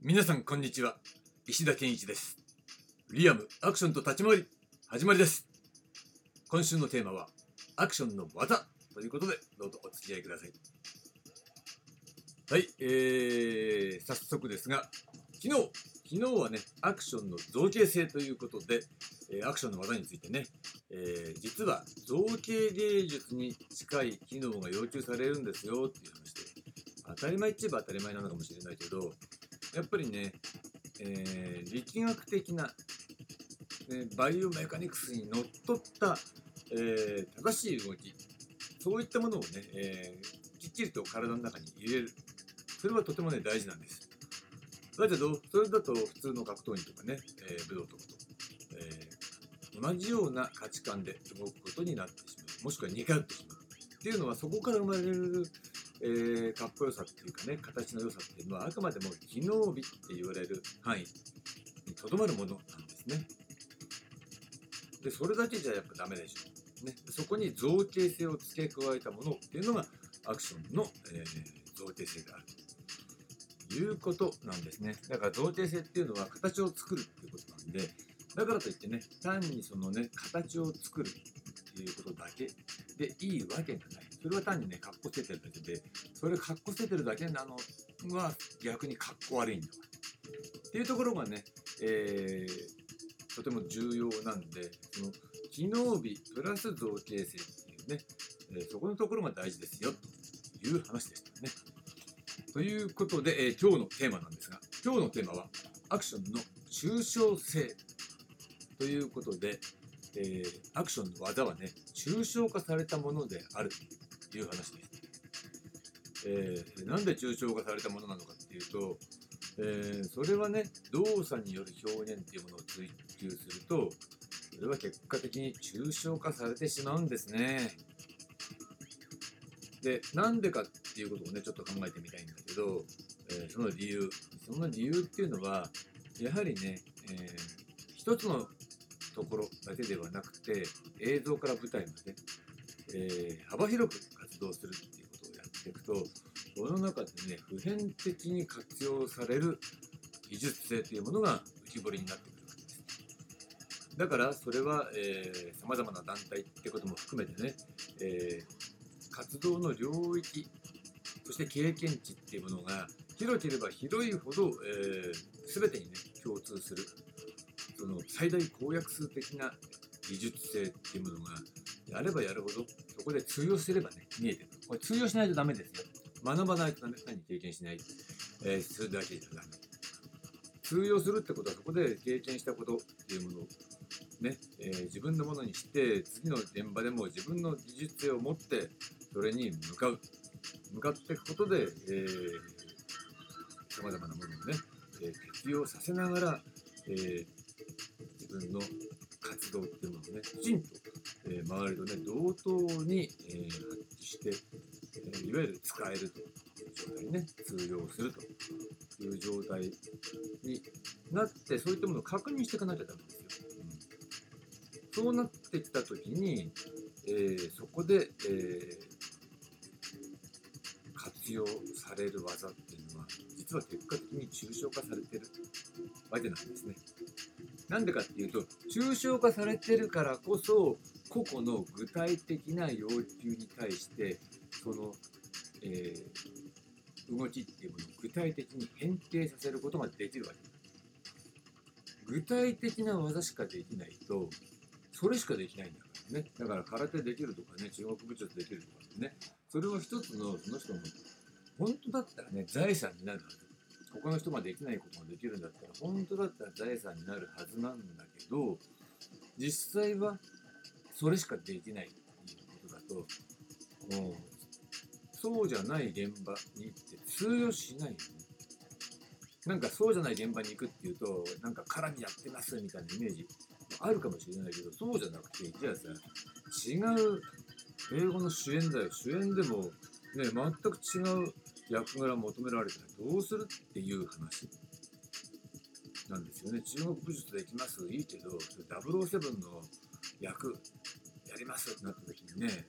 皆さんこんにちは。石田健一です。リアムアクションと立ち回り始まりです。今週のテーマはアクションの技ということでどうぞお付き合いください。はい、えー、早速ですが昨日昨日はねアクションの造形性ということで、えアクションの技についてね、えー実は造形芸術に近い機能が要求されるんですよっていう話で当たり前っちゃえば当たり前なのかもしれないけどやっぱりね、えー力学的な、ね、バイオメカニクスにのっとった、えー正しい動きそういったものをね、えーきっちりと体の中に入れる。それはとてもね大事なんです。だけどそれだと普通の格闘技とかね、え武道とかと、え同じような価値観で動くことになってしまう。もしくは似通ってしまう。っていうのはそこから生まれるえーかっこよさっていうかね形の良さっていうのはあくまでも機能美って言われる範囲にとどまるものなんですね。でそれだけじゃやっぱダメでしょ。ね、そこに造形性を付け加えたものっていうのがアクションの、えー造形性であるということなんですね。だから造形性っていうのは形を作るっていうことなんでだからといってね単にそのね形を作るっていうことだけでいいわけがない。それは単にね、かっこつけてるだけで、それかっこつけてるだけなのは逆にかっこ悪いんだわ。っていうところがね、えーとても重要なんで、その機能美プラス造形性っていうね、えーそこのところが大事ですよという話でしたね。ということで、えー今日のテーマなんですが、今日のテーマはアクションの抽象性ということで、えーアクションの技はね、抽象化されたものであるという話です。えーなんで抽象化されたものなのかっていうと、えーそれはね、動作による表現っていうものを追求すると、それは結果的に抽象化されてしまうんですね。で、なんでかっていうことをね、ちょっと考えてみたいんだけど、えーその理由、その理由っていうのは、やはりね、えー一つのところだけではなくて映像から舞台まで、えー幅広く活動するっていうことをやっていくとその中でね普遍的に活用される技術性というものが浮き彫りになってくるわけです。だからそれはさまざまな団体ってことも含めてね、えー活動の領域そして経験値っていうものが広ければ広いほど、えー、全てにね共通するその最大公約数的な技術性っていうものがやればやるほどそこで通用すればね見えてくる。これ通用しないとダメですよ学ばないとダメ。単に経験しない、えー、するだけじゃダメ。通用するってことはそこで経験したことっていうものをね、えー自分のものにして次の現場でも自分の技術性を持ってそれに向かう。向かっていくことでさまざまなものをね、えー適用させながら、えー自分の活動っていうものをね、きちんと、えー周りとね、同等に、えー発揮して、えーいわゆる使えるという状態にね、通用するという状態になって、そういったものを確認していかなきゃダメですよ。うんそうなってきたときに、えーそこで、えー活用される技っていうのは、実は結果的に抽象化されてるわけなんですね。なんでかっていうと、抽象化されてるからこそ、個々の具体的な要求に対して、その、えー動きっていうものを具体的に変形させることができるわけです。具体的な技しかできないと、それしかできないんだからね。だから空手できるとかね、中国武術できるとかね、それは一つのその人の本当だったらね、財産になるはず。他の人ができないことができるんだったら、本当だったら財産になるはずなんだけど、実際はそれしかできないっていうことだと、もう、そうじゃない現場に行って通用しないよね。なんかそうじゃない現場に行くっていうと、なんか空にやってますみたいなイメージあるかもしれないけど、そうじゃなくて、じゃあさ、違う英語の主演だよ。主演でも、ね、全く違う役柄求められたらどうするっていう話なんですよね。中国武術できますいいけど、007の役やりますってなった時にね、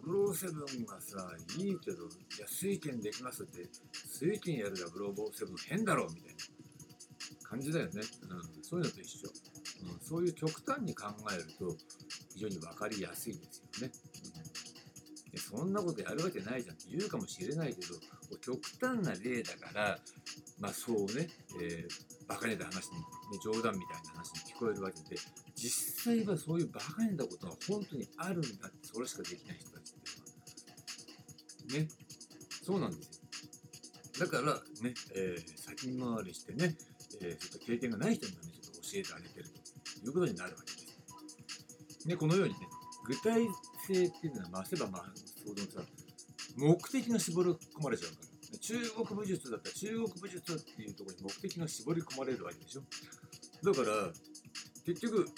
007がさ、いいけど、いや、水拳できますって、水拳やる007変だろみたいな感じだよね。うん、そういうのと一緒。うん、そういう極端に考えると、非常に分かりやすいですよね。うん、そんなことやるわけないじゃんって言うかもしれないけど、極端な例だから、まあそうね、えー、バカげた話に、ね、冗談みたいな話に聞こえるわけで、実際はそういうバカげたことが本当にあるんだって、それしかできない人たちっていうのは。ね。そうなんですよ。だからね、えー、先回りしてね、えー、ちょっと経験がない人にもね、ちょっと教えてあげてるということになるわけです。ね、このようにね、具体性っていうのは増せば増すほどさ、目的が絞り込まれちゃうから。中国武術だったら中国武術っていうところに目的が絞り込まれるわけでしょ。だから、結局、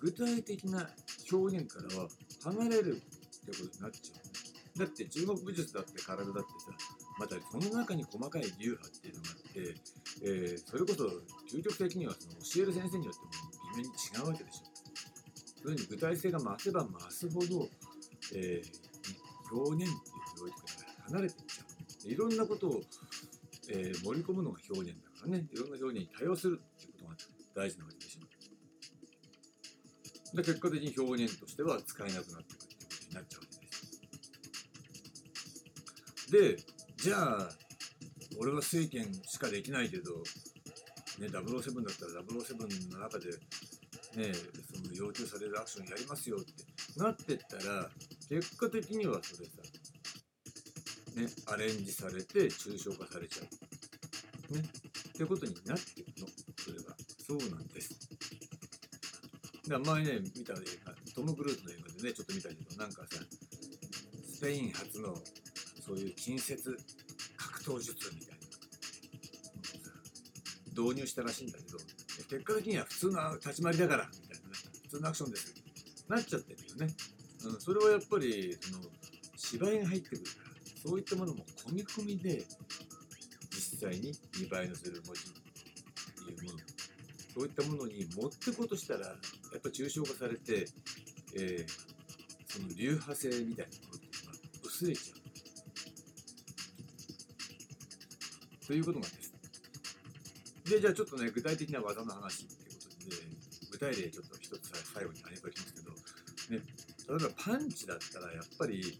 具体的な表現からは離れるってことになっちゃう、だって中国武術だって体だってさ、またその中に細かい流派っていうのがあって、えー、それこそ究極的にはその教える先生によっても微妙に違うわけでしょ。そういうふうに具体性が増せば増すほど、えー、表現っていう領域から離れてい。ろんなことを、えー、盛り込むのが表現だからね、いろんな表現に対応するっていうことが大事なわけでしょ。で、結果的に表現としては使えなくなってくるっていうことになっちゃうわけです。で、じゃあ、俺は水拳しかできないけど、ね、007だったら007の中で、ね、その要求されるアクションやりますよってなってったら、結果的にはそれさ、ね、アレンジされて抽象化されちゃう。ね。ってことになっていくの。それは。そうなんです。だ前ね、見た映画、トム・クルーズの映画でね、ちょっと見たけど、なんかさ、スペイン初のそういう近接格闘術みたいなのをさ、導入したらしいんだけど、結果的には普通の立ち回りだから、みたいなね、普通のアクションです。なっちゃってるよね。うん、それはやっぱり、その、芝居が入ってくる。そういったものも込み込みで実際に見栄えのする文字っていうもの。そういったものに持ってこうとしたらやっぱ抽象化されて、えー、その流派性みたいなものっていうのが薄れちゃう。ということなんです。でじゃあちょっとね具体的な技の話っていうことで、具体例ちょっと一つ最後に挙げておきますけどね例えばパンチだったらやっぱり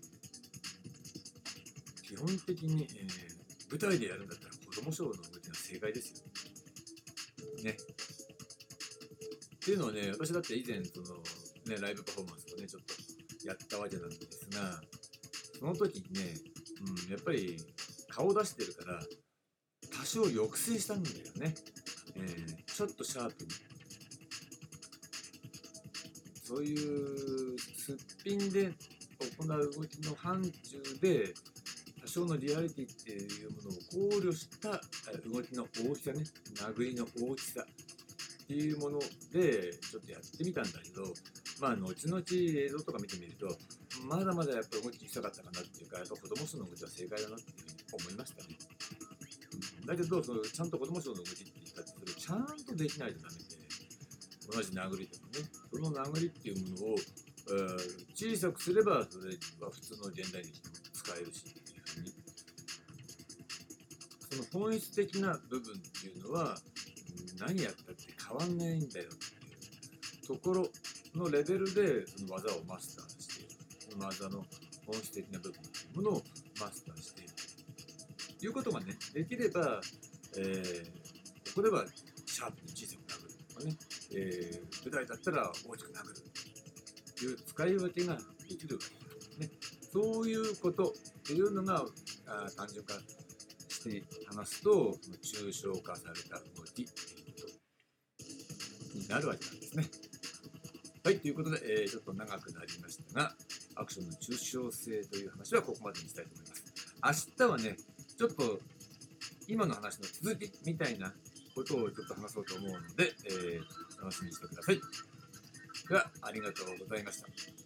基本的に、えー、舞台でやるんだったら子供賞の動きが正解ですよ。ね。っていうのはね、私だって以前、その、ね、ライブパフォーマンスをね、ちょっとやったわけなんですが、その時にね、うん、やっぱり顔出してるから、多少抑制したんだよね。えー、ちょっとシャープに。そういうすっぴんで行う動きの範疇で、多少のリアリティっていうものを考慮した動きの大きさね、殴りの大きさっていうものでちょっとやってみたんだけど、まあ、後々映像とか見てみると、まだまだやっぱり動き小さかったかなっていうか、やっぱ子供層の動きは正解だなっていうふうに思いましたね。だけど、そのちゃんと子供層の動きって言ったって、ちゃんとできないとダメで、同じ殴りでもね、その殴りっていうものを、えー、小さくすれば、それは普通の現代劇でも使えるし、その本質的な部分っていうのは何やったって変わんないんだよっていう。ところのレベルでその技をマスターしている。その技の本質的な部分っていうものをマスターしている。ということがねできれば、えー、ここではシャープに小さく殴るとかね、えー、舞台だったら大きく殴るという使い分けができるわけですね。そういうことっていうのがあ単純化して話すと、抽象化された動きになるわけなんですね。はい、ということで、えー、ちょっと長くなりましたが、アクションの抽象性という話はここまでにしたいと思います。明日はね、ちょっと今の話の続きみたいなことをちょっと話そうと思うので、えー、楽しみにしてください。では、ありがとうございました。